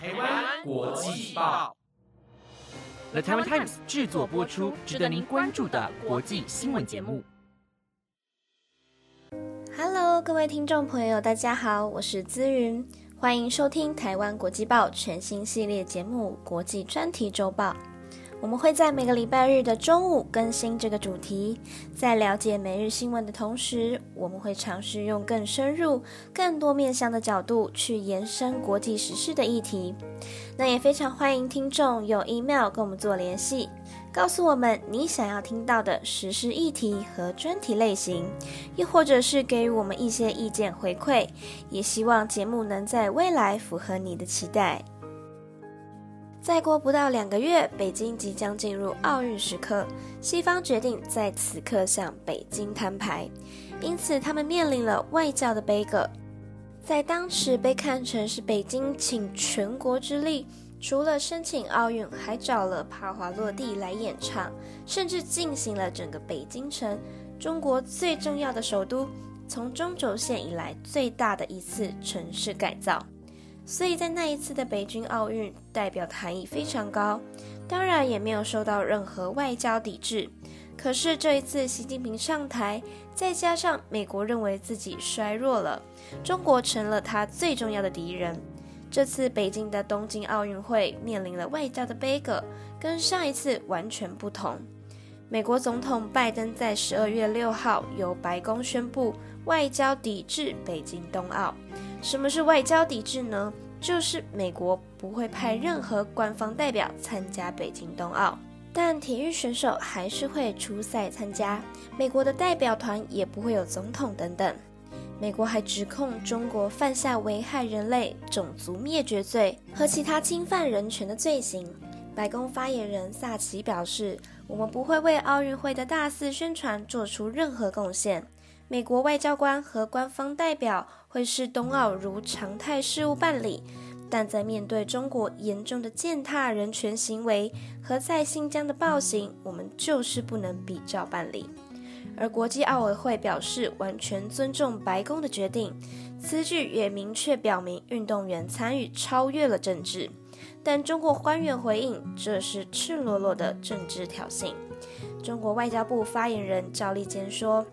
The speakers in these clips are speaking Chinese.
台湾国际报，The Taiwan Times 制作播出，值得您关注的国际新闻节目。Hello，各位听众朋友，大家好，我是资云，欢迎收听台湾国际报全新系列节目《国际专题周报》。我们会在每个礼拜日的中午更新这个主题。在了解每日新闻的同时，我们会尝试用更深入、更多面向的角度去延伸国际时事的议题。那也非常欢迎听众用 email 跟我们做联系，告诉我们你想要听到的时事议题和专题类型，又或者是给予我们一些意见回馈。也希望节目能在未来符合你的期待。再过不到两个月，北京即将进入奥运时刻。西方决定在此刻向北京摊牌，因此他们面临了外交的悲歌。在当时被看成是北京请全国之力，除了申请奥运，还找了帕华洛蒂来演唱，甚至进行了整个北京城——中国最重要的首都，从中轴线以来最大的一次城市改造。所以在那一次的北京奥运，代表的含义非常高，当然也没有受到任何外交抵制。可是这一次习近平上台，再加上美国认为自己衰弱了，中国成了他最重要的敌人。这次北京的东京奥运会面临了外交的悲歌，跟上一次完全不同。美国总统拜登在十二月六号由白宫宣布外交抵制北京冬奥。什么是外交抵制呢？就是美国不会派任何官方代表参加北京冬奥，但体育选手还是会出赛参加。美国的代表团也不会有总统等等。美国还指控中国犯下危害人类、种族灭绝罪和其他侵犯人权的罪行。白宫发言人萨奇表示：“我们不会为奥运会的大肆宣传做出任何贡献。”美国外交官和官方代表会视冬奥如常态事务办理，但在面对中国严重的践踏人权行为和在新疆的暴行，我们就是不能比照办理。而国际奥委会表示完全尊重白宫的决定，此举也明确表明运动员参与超越了政治。但中国官员回应，这是赤裸裸的政治挑衅。中国外交部发言人赵立坚说。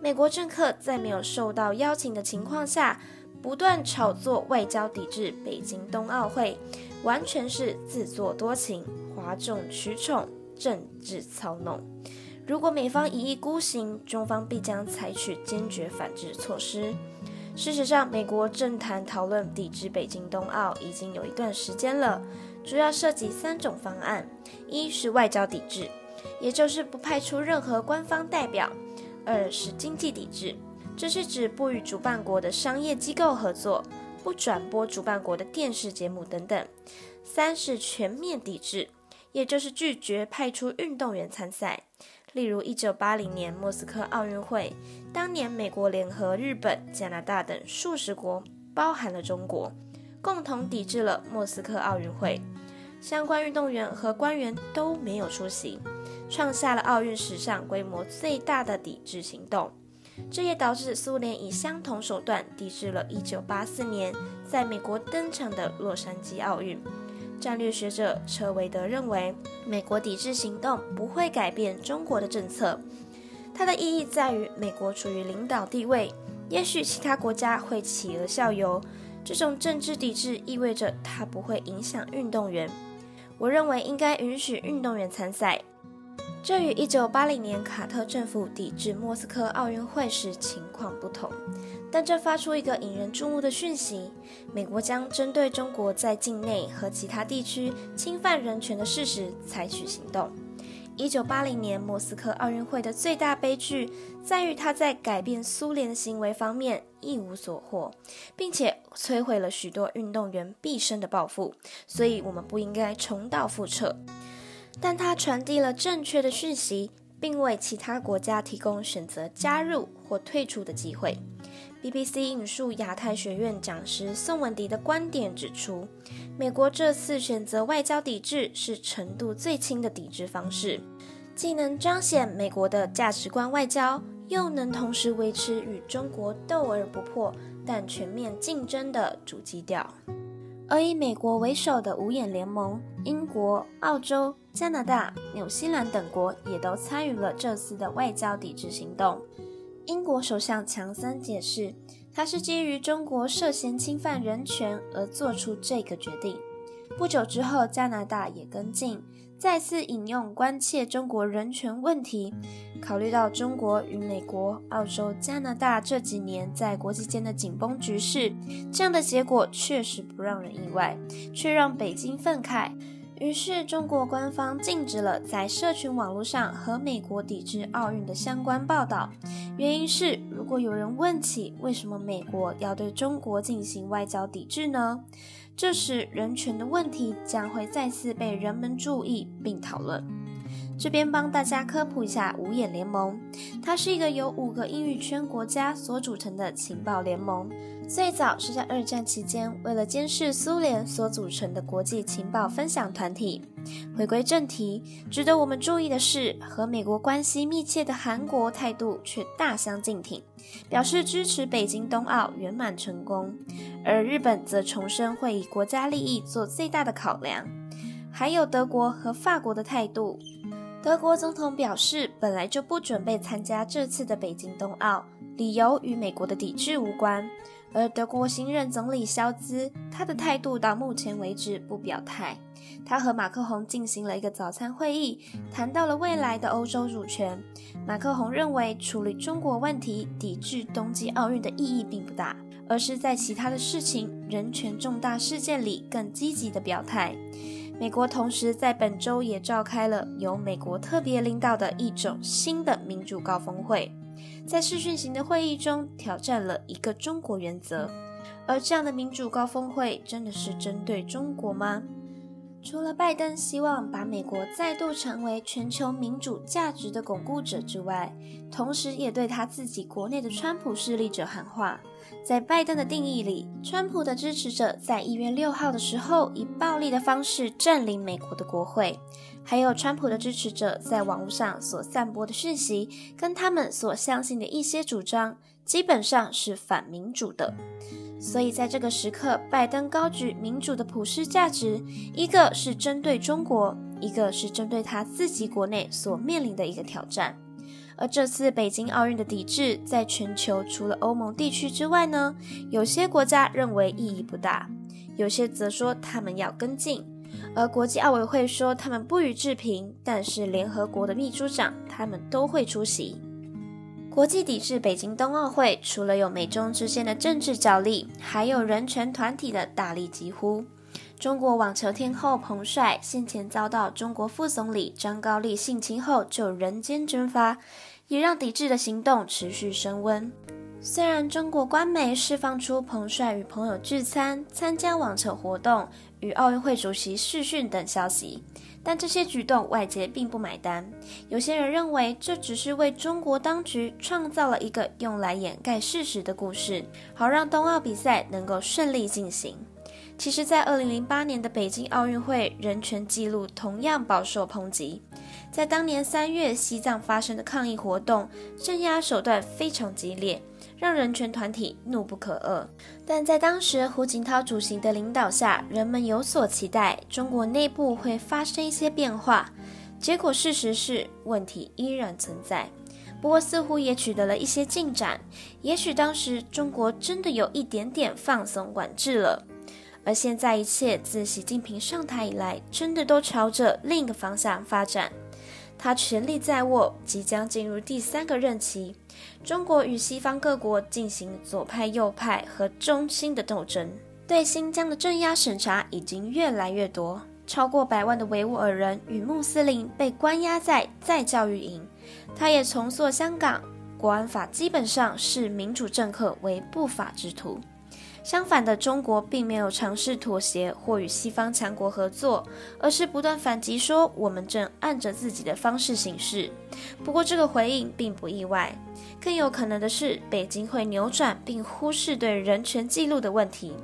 美国政客在没有受到邀请的情况下，不断炒作外交抵制北京冬奥会，完全是自作多情、哗众取宠、政治操弄。如果美方一意孤行，中方必将采取坚决反制措施。事实上，美国政坛讨论抵制北京冬奥已经有一段时间了，主要涉及三种方案：一是外交抵制，也就是不派出任何官方代表。二是经济抵制，这是指不与主办国的商业机构合作，不转播主办国的电视节目等等。三是全面抵制，也就是拒绝派出运动员参赛。例如，一九八零年莫斯科奥运会，当年美国联合日本、加拿大等数十国，包含了中国，共同抵制了莫斯科奥运会，相关运动员和官员都没有出席。创下了奥运史上规模最大的抵制行动，这也导致苏联以相同手段抵制了1984年在美国登场的洛杉矶奥运。战略学者车维德认为，美国抵制行动不会改变中国的政策，它的意义在于美国处于领导地位，也许其他国家会企鹅效尤。这种政治抵制意味着它不会影响运动员。我认为应该允许运动员参赛。这与1980年卡特政府抵制莫斯科奥运会时情况不同，但这发出一个引人注目的讯息：美国将针对中国在境内和其他地区侵犯人权的事实采取行动。1980年莫斯科奥运会的最大悲剧在于，它在改变苏联的行为方面一无所获，并且摧毁了许多运动员毕生的抱负，所以我们不应该重蹈覆辙。但它传递了正确的讯息，并为其他国家提供选择加入或退出的机会。BBC 引述亚太学院讲师宋文迪的观点指出，美国这次选择外交抵制是程度最轻的抵制方式，既能彰显美国的价值观外交，又能同时维持与中国斗而不破但全面竞争的主基调。而以美国为首的五眼联盟，英国、澳洲、加拿大、纽西兰等国也都参与了这次的外交抵制行动。英国首相强森解释，他是基于中国涉嫌侵犯人权而做出这个决定。不久之后，加拿大也跟进。再次引用关切中国人权问题，考虑到中国与美国、澳洲、加拿大这几年在国际间的紧绷局势，这样的结果确实不让人意外，却让北京愤慨。于是，中国官方禁止了在社群网络上和美国抵制奥运的相关报道。原因是，如果有人问起为什么美国要对中国进行外交抵制呢？这时，人权的问题将会再次被人们注意并讨论。这边帮大家科普一下五眼联盟，它是一个由五个英语圈国家所组成的情报联盟。最早是在二战期间，为了监视苏联所组成的国际情报分享团体。回归正题，值得我们注意的是，和美国关系密切的韩国态度却大相径庭，表示支持北京冬奥圆满成功。而日本则重申会以国家利益做最大的考量。还有德国和法国的态度，德国总统表示，本来就不准备参加这次的北京冬奥，理由与美国的抵制无关。而德国新任总理肖兹，他的态度到目前为止不表态。他和马克宏进行了一个早餐会议，谈到了未来的欧洲主权。马克宏认为，处理中国问题、抵制冬季奥运的意义并不大，而是在其他的事情、人权重大事件里更积极的表态。美国同时在本周也召开了由美国特别领导的一种新的民主高峰会。在视讯型的会议中，挑战了一个中国原则。而这样的民主高峰会，真的是针对中国吗？除了拜登希望把美国再度成为全球民主价值的巩固者之外，同时也对他自己国内的川普势力者喊话。在拜登的定义里，川普的支持者在一月六号的时候以暴力的方式占领美国的国会，还有川普的支持者在网络上所散播的讯息，跟他们所相信的一些主张，基本上是反民主的。所以，在这个时刻，拜登高举民主的普世价值，一个是针对中国，一个是针对他自己国内所面临的一个挑战。而这次北京奥运的抵制，在全球除了欧盟地区之外呢，有些国家认为意义不大，有些则说他们要跟进，而国际奥委会说他们不予置评，但是联合国的秘书长他们都会出席。国际抵制北京冬奥会，除了有美中之间的政治角力，还有人权团体的大力疾呼。中国网球天后彭帅先前遭到中国副总理张高丽性侵后就人间蒸发，也让抵制的行动持续升温。虽然中国官媒释放出彭帅与朋友聚餐、参加网球活动、与奥运会主席视讯等消息。但这些举动外界并不买单，有些人认为这只是为中国当局创造了一个用来掩盖事实的故事，好让冬奥比赛能够顺利进行。其实，在二零零八年的北京奥运会，人权记录同样饱受抨击。在当年三月西藏发生的抗议活动，镇压手段非常激烈。让人权团体怒不可遏，但在当时胡锦涛主席的领导下，人们有所期待，中国内部会发生一些变化。结果事实是，问题依然存在。不过似乎也取得了一些进展，也许当时中国真的有一点点放松管制了。而现在一切自习近平上台以来，真的都朝着另一个方向发展。他权力在握，即将进入第三个任期。中国与西方各国进行左派、右派和中心的斗争，对新疆的镇压审查已经越来越多，超过百万的维吾尔人与穆斯林被关押在再教育营。他也重塑香港国安法，基本上视民主政客为不法之徒。相反的，中国并没有尝试妥协或与西方强国合作，而是不断反击说我们正按着自己的方式行事。不过，这个回应并不意外。更有可能的是，北京会扭转并忽视对人权记录的问题。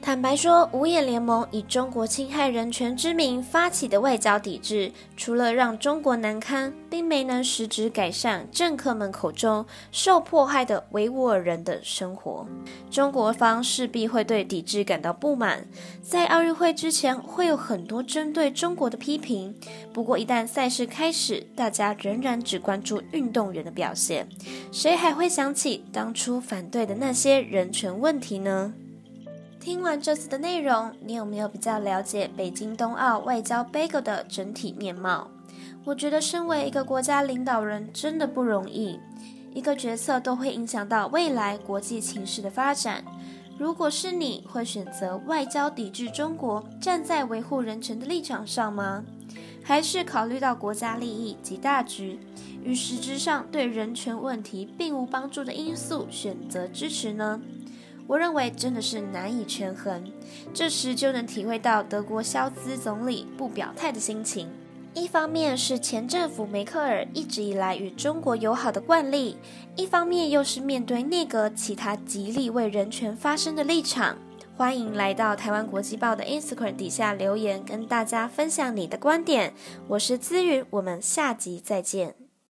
坦白说，五眼联盟以中国侵害人权之名发起的外交抵制，除了让中国难堪，并没能实质改善政客们口中受迫害的维吾尔人的生活。中国方势必会对抵制感到不满，在奥运会之前会有很多针对中国的批评。不过，一旦赛事开始，大家仍然只关注运动员的表现，谁还会想起当初反对的那些人权问题呢？听完这次的内容，你有没有比较了解北京冬奥外交 bagel 的整体面貌？我觉得身为一个国家领导人真的不容易，一个决策都会影响到未来国际情势的发展。如果是你会选择外交抵制中国，站在维护人权的立场上吗？还是考虑到国家利益及大局，与实质上对人权问题并无帮助的因素选择支持呢？我认为真的是难以权衡，这时就能体会到德国肖兹总理不表态的心情。一方面是前政府梅克尔一直以来与中国友好的惯例，一方面又是面对内阁其他极力为人权发声的立场。欢迎来到台湾国际报的 Instagram 底下留言，跟大家分享你的观点。我是资云，我们下集再见。